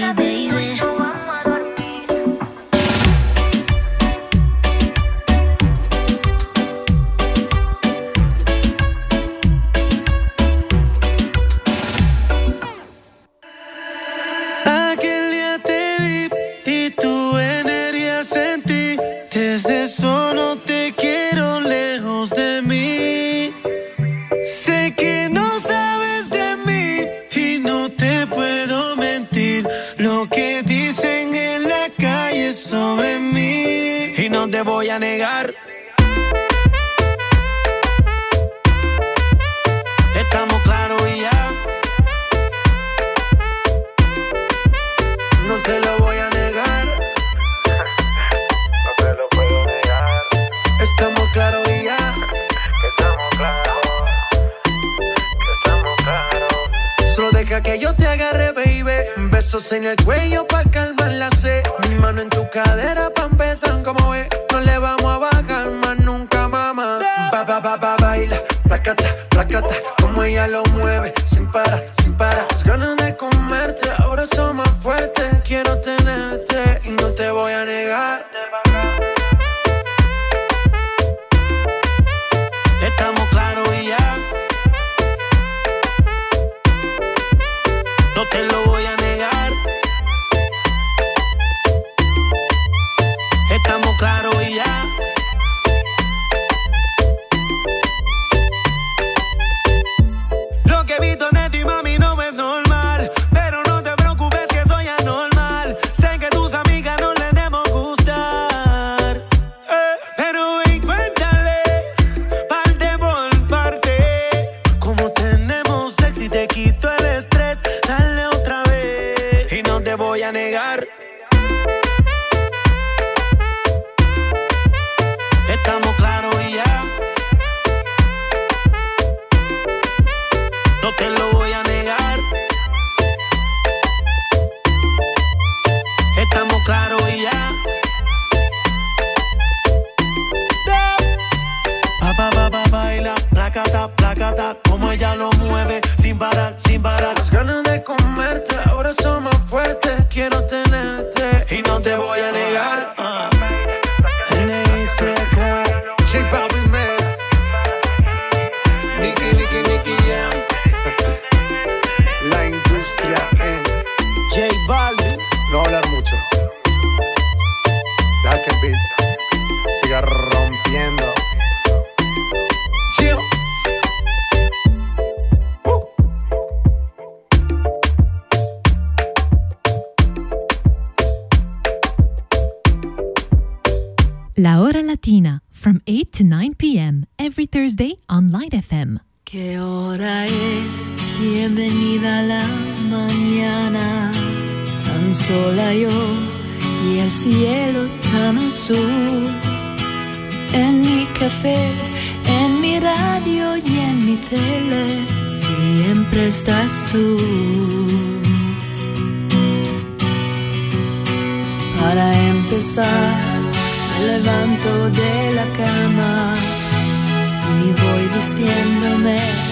gotta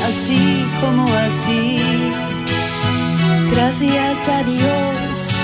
así como así. Gracias a Dios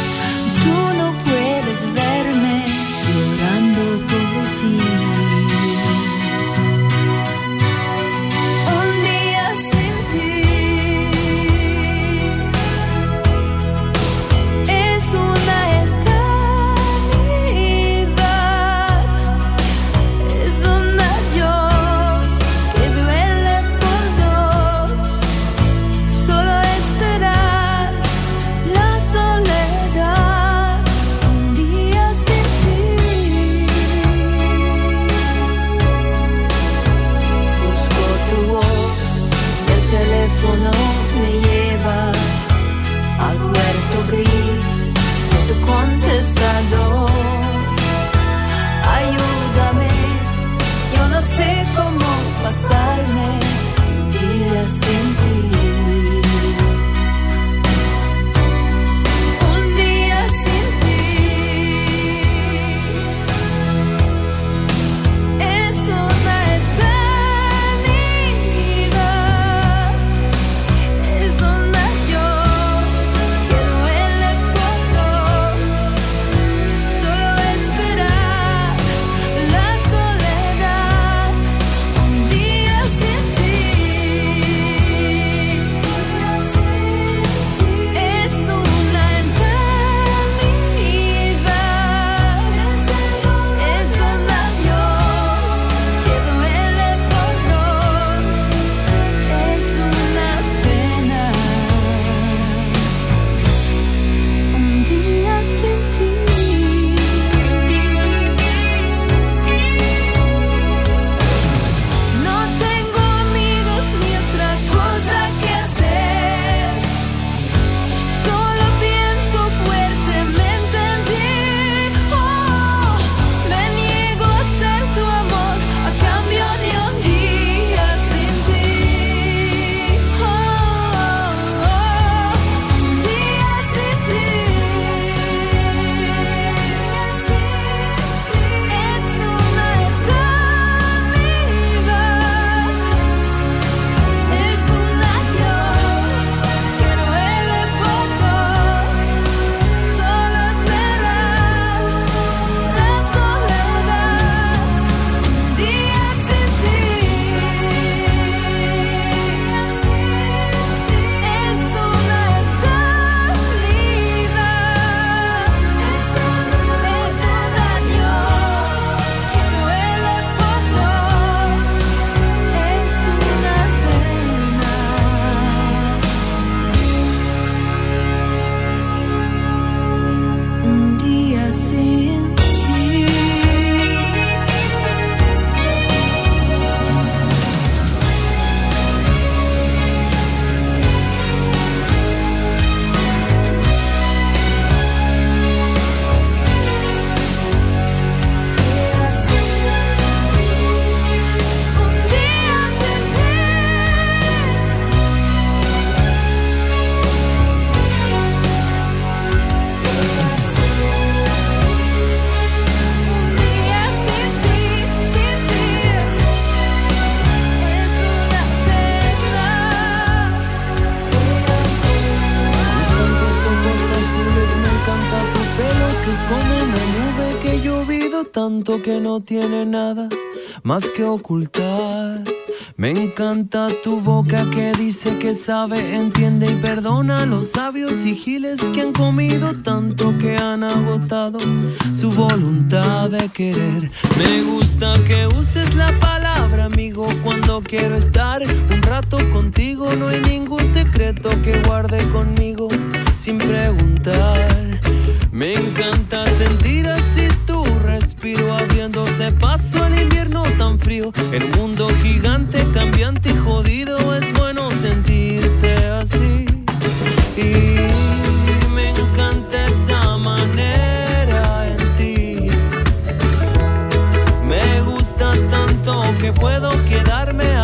que no tiene nada más que ocultar. Me encanta tu boca que dice que sabe, entiende y perdona a los sabios y giles que han comido tanto que han agotado su voluntad de querer. Me gusta que uses la palabra amigo cuando quiero estar un rato contigo. No hay ningún secreto que guarde conmigo sin preguntar. Me encanta sentir así abriéndose paso al invierno tan frío. El mundo gigante, cambiante y jodido es bueno sentirse así. Y me encanta esa manera en ti. Me gusta tanto que puedo quedarme a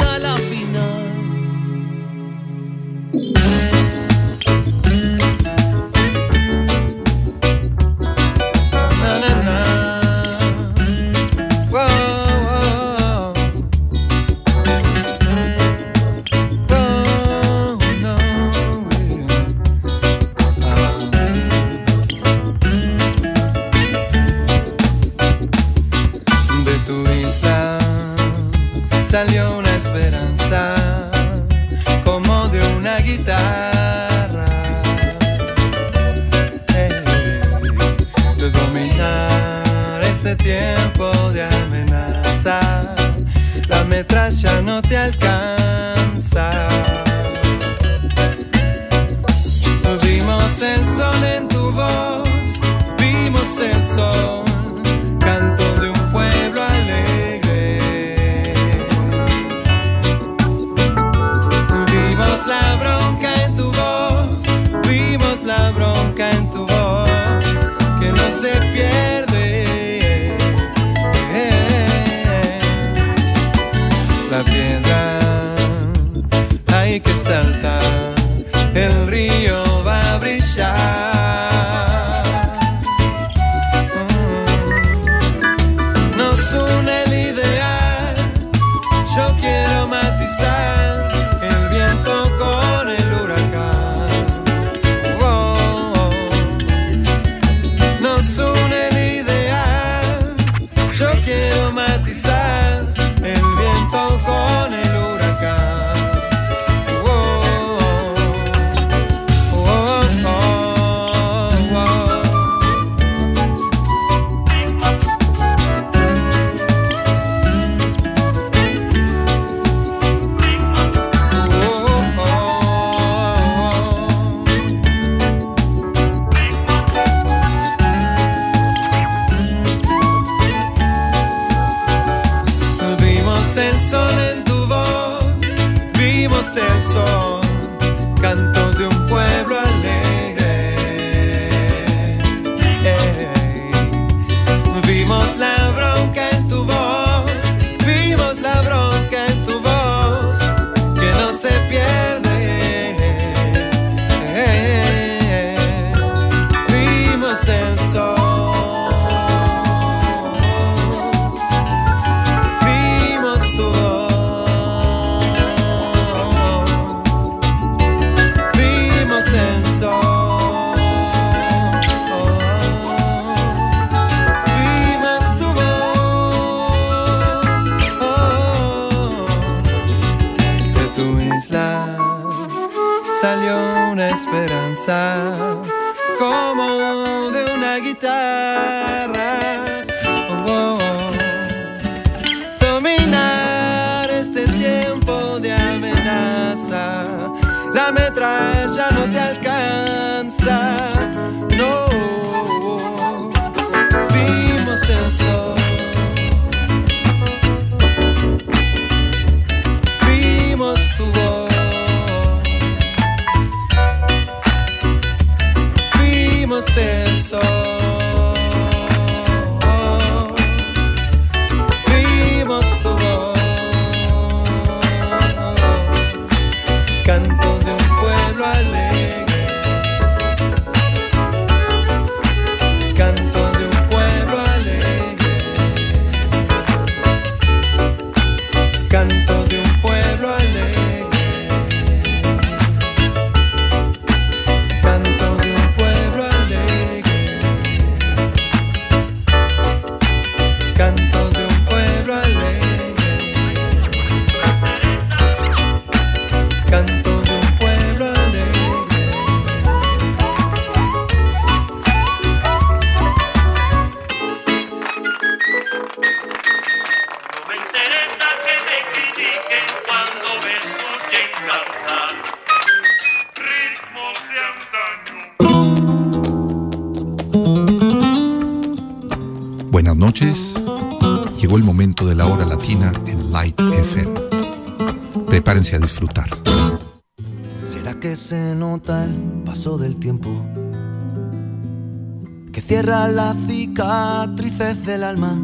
Las cicatrices del alma.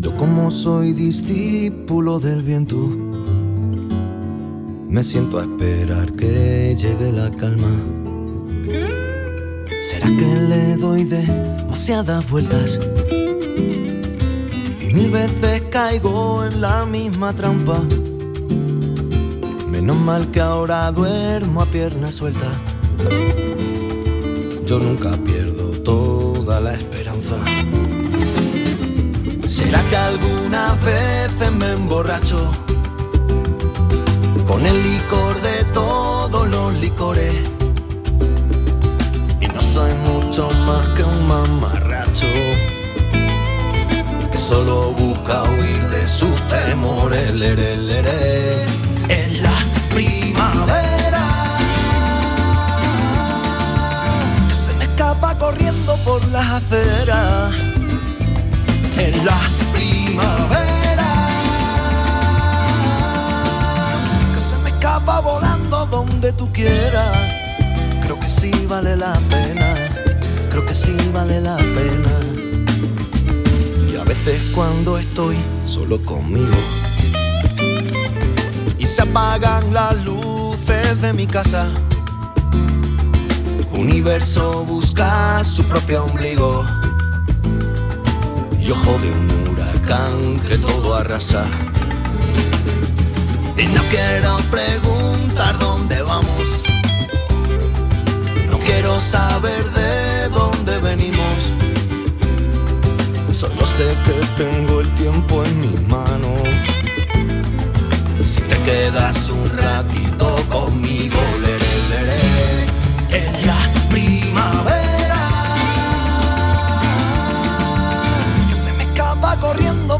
Yo como soy discípulo del viento, me siento a esperar que llegue la calma. ¿Será que le doy demasiadas vueltas? Y mil veces caigo en la misma trampa. Menos mal que ahora duermo a pierna suelta. Yo nunca pierdo la esperanza. ¿Será que algunas veces me emborracho con el licor de todos los licores? Y no soy mucho más que un mamarracho que solo busca huir de sus temores. Es la primavera escapa corriendo por las aceras. Es la primavera que se me escapa volando donde tú quieras. Creo que sí vale la pena, creo que sí vale la pena. Y a veces cuando estoy solo conmigo y se apagan las luces de mi casa, universo busca su propio ombligo y ojo de un huracán que todo arrasa. Y no quiero preguntar dónde vamos, no quiero saber de dónde venimos. Solo sé que tengo el tiempo en mis manos. Si te quedas un ratito conmigo,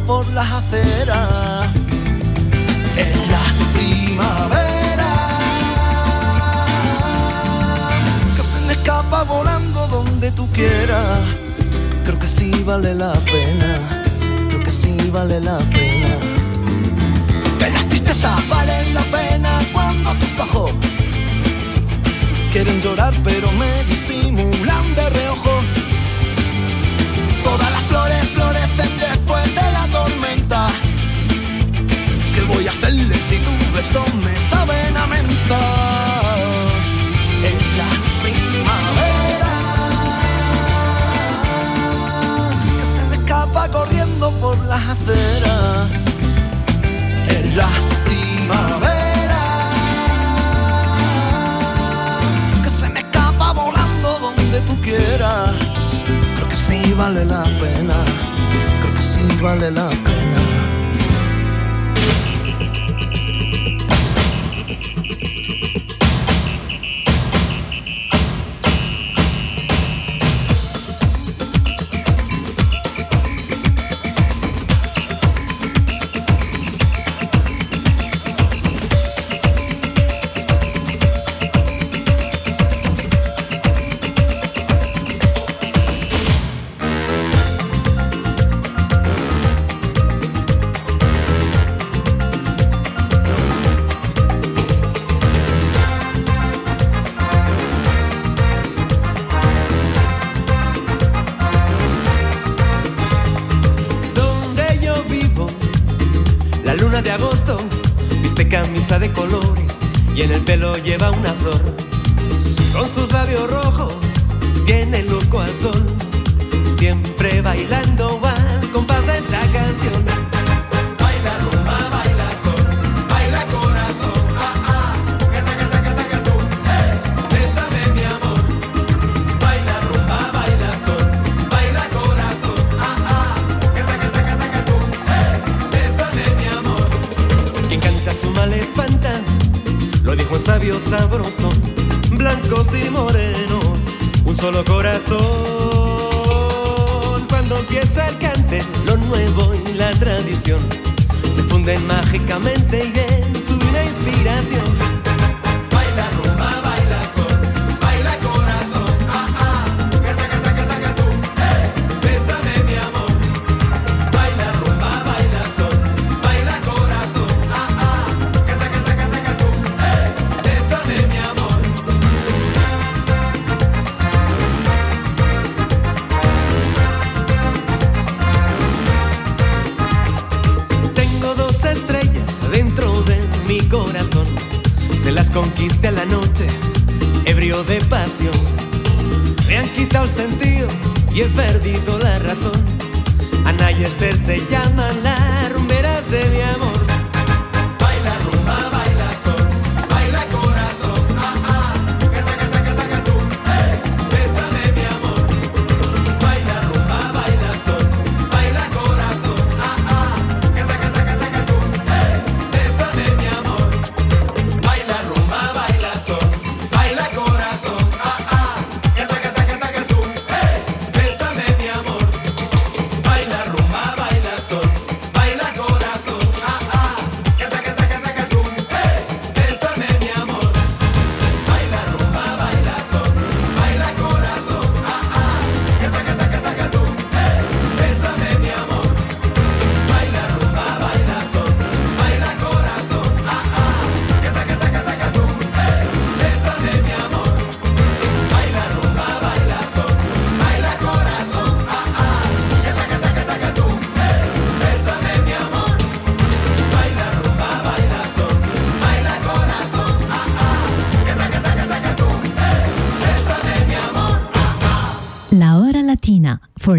por las aceras. En la primavera que se me escapa volando donde tú quieras. Creo que sí vale la pena, creo que sí vale la pena. Que las tristezas valen la pena cuando tus ojos quieren llorar pero me disimulan por las aceras. Es la primavera que se me escapa volando donde tú quieras. Creo que sí vale la pena, creo que sí vale la pena. blancos y morenos, un solo corazón. Cuando empieza el cante, lo nuevo y la tradición se funden mágicamente y en su inspiración.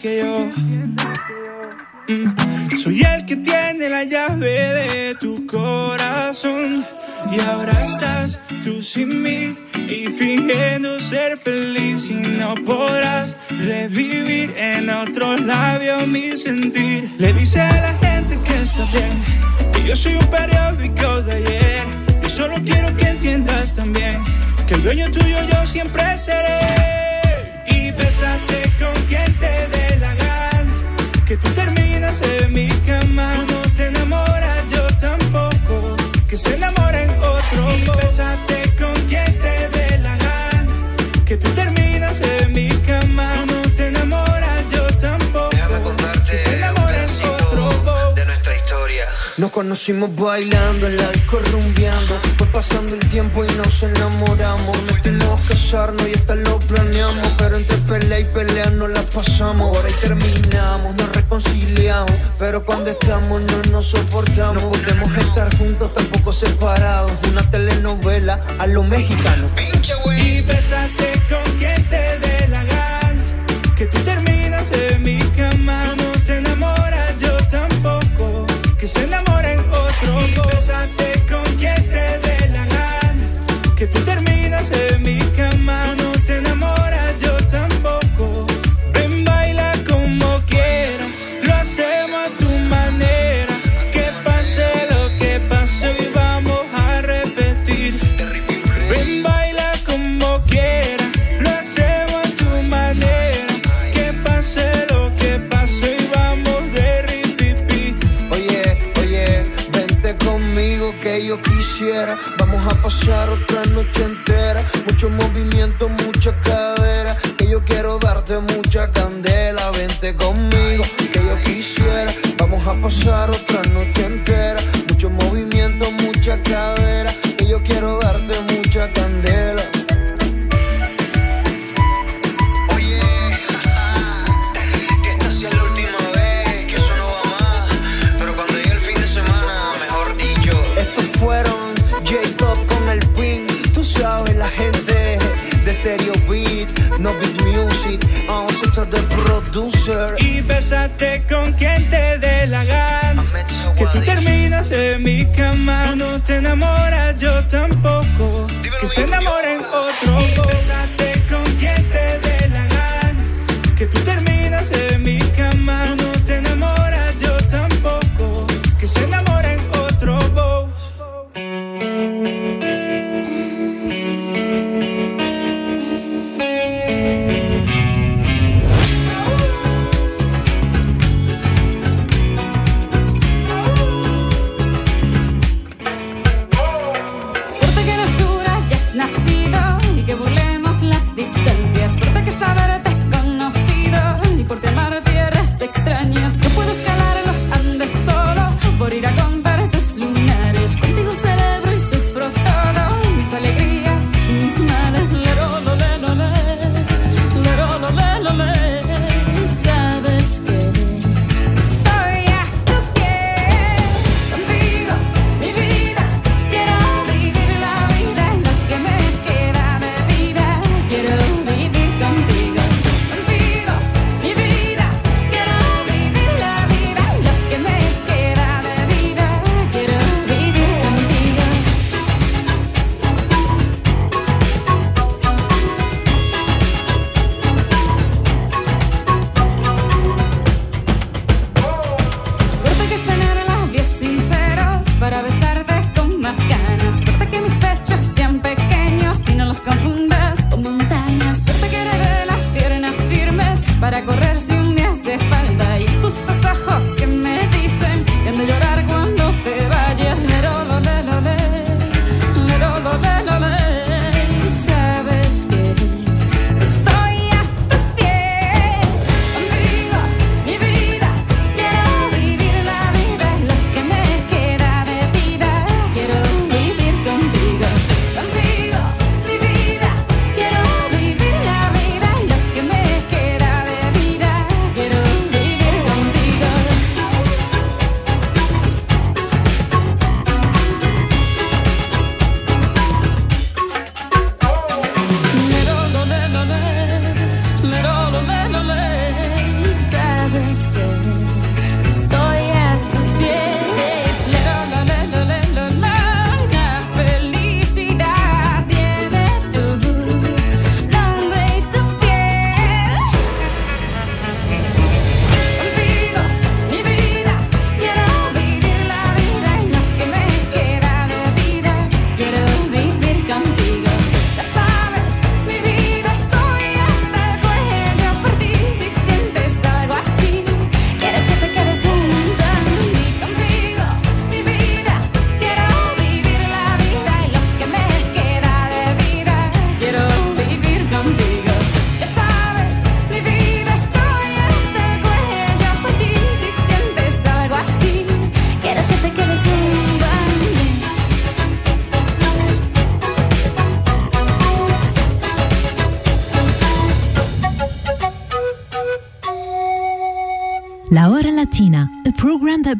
que yo mm, soy el que tiene la llave de tu corazón. Y ahora estás tú sin mí y fingiendo ser feliz y no podrás revivir en otros labios mi sentir. Le dice a la gente que está bien, que yo soy un periódico de ayer. Yo solo quiero que entiendas también que el dueño tuyo yo siempre seré. Y besarte con que tú terminas en mi cama. Tú no te enamoras, yo tampoco, que se enamoren otro. Y conocimos bailando, en la disco Fue pasando el tiempo y nos enamoramos. Metimos casarnos y hasta lo planeamos. Pero entre pelea y pelea no la pasamos. Ahora y terminamos, nos reconciliamos. Pero cuando estamos no nos soportamos. No podemos estar juntos, tampoco separados. Una telenovela a lo mexicano. Y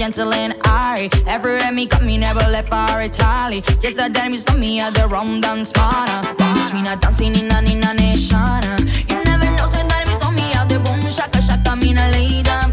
gentle and airy. Every Remy got me never left for Italy. Just a damn for me at the wrong dance partner. Uh. Between a dancing in a nina nation. Uh. You never know, so that is for me out the boom shaka shaka mina lady. I'm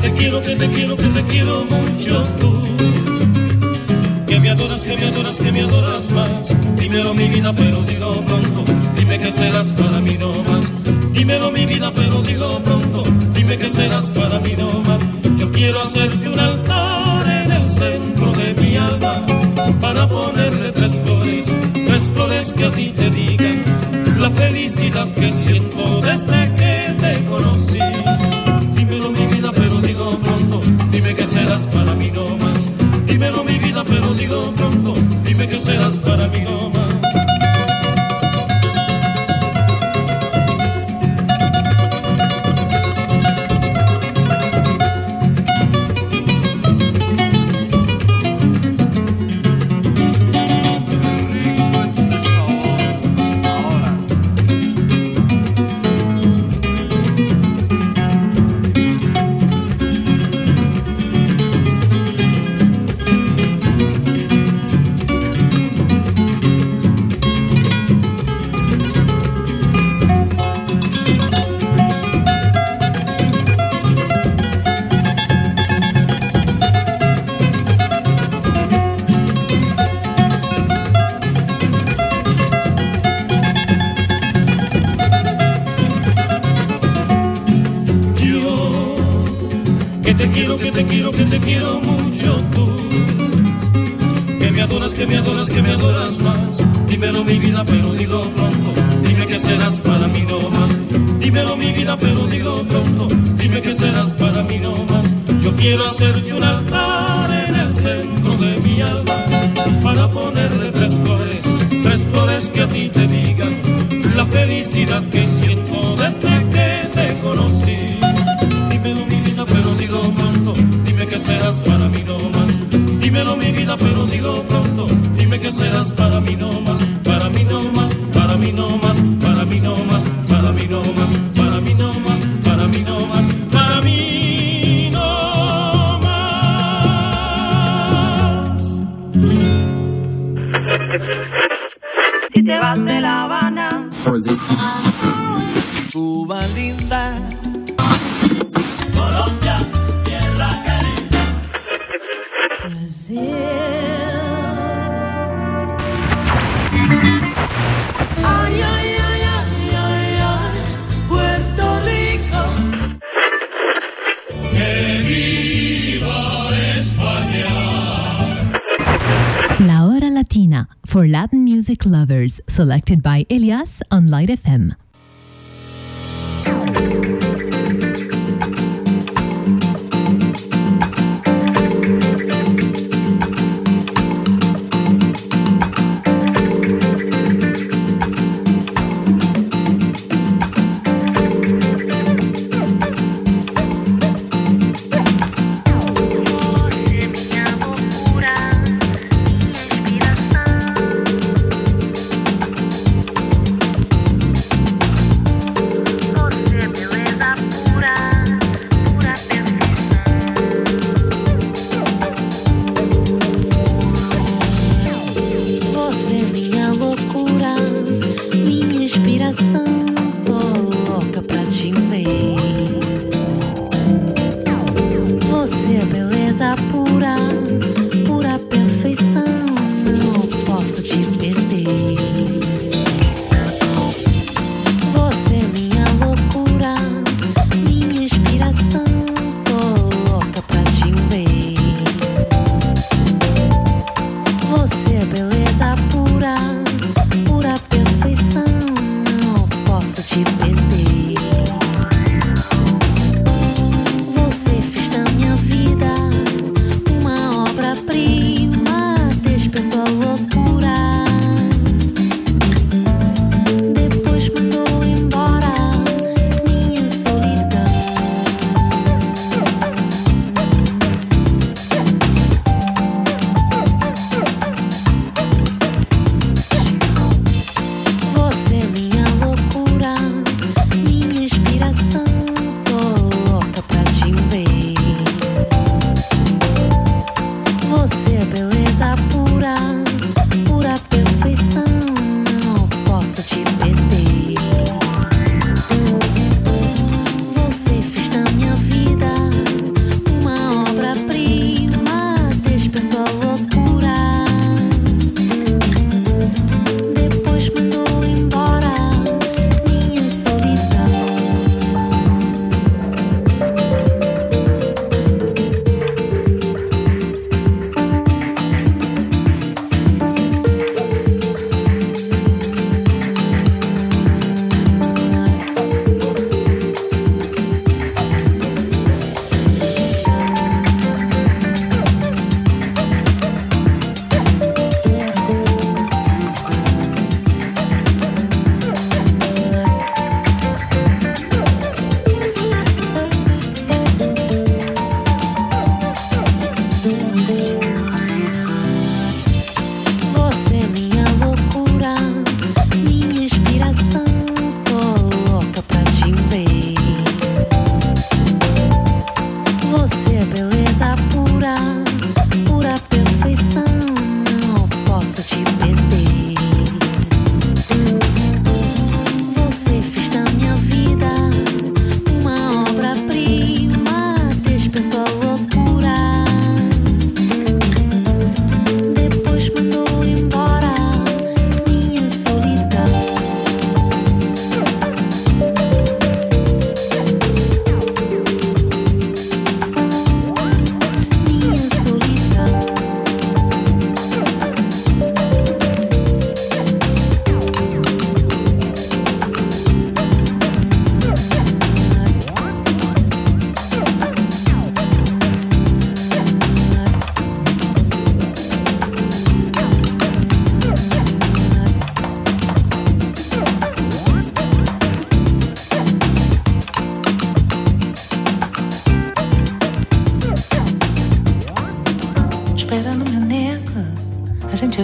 que te quiero, que te quiero, que te quiero mucho tú. Que me adoras, que me adoras, que me adoras más. Dímelo mi vida, pero dilo pronto. Dime que serás para mí no más. Dímelo mi vida, pero dilo pronto. Dime que serás para mí no más. Yo quiero hacerte un altar en el centro de mi alma para ponerle tres flores, tres flores que a ti te digan la felicidad que siento desde que te conocí. que serás para mí. No. love.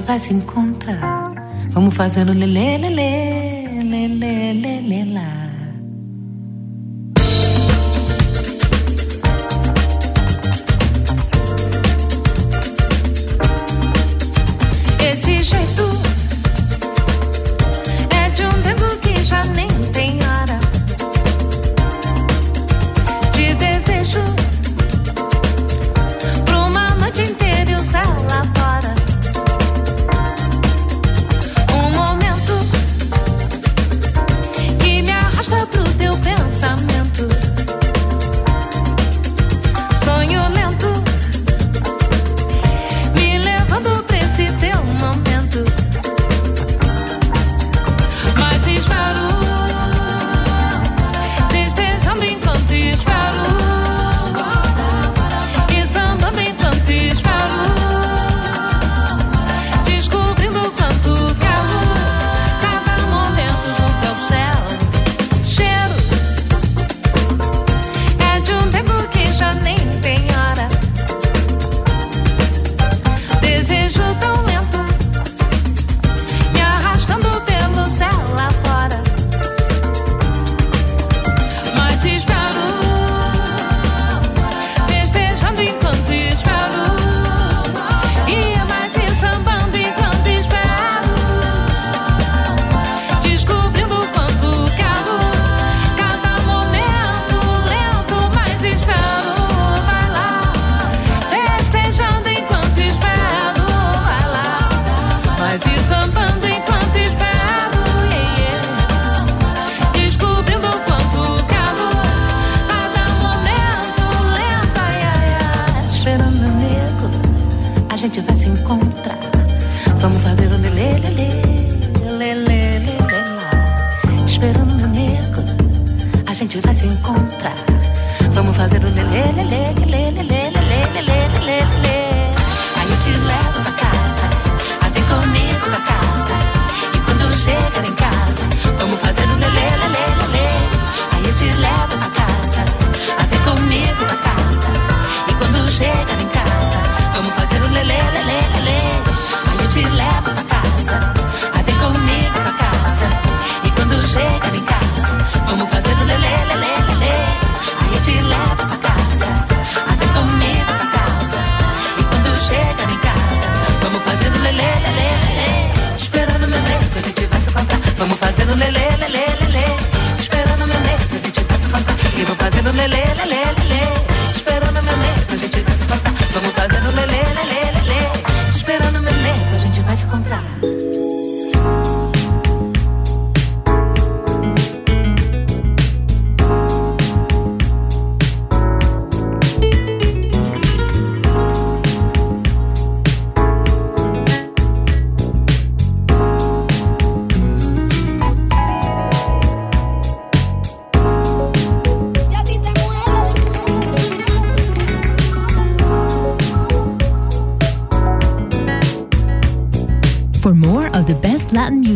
vai se encontrar. Vamos fazendo lelê, lelê. gente vai se encontrar. Vamos fazer o lelê, lelê, lelê, lelê, lá. Esperando meu nego, a gente vai se encontrar. Vamos fazer o lelê, lelê, lelê, lelê, lelê, lelê, lelê, lelê. Aí eu te levo pra casa, até vem comigo pra casa. E quando chega, le le le le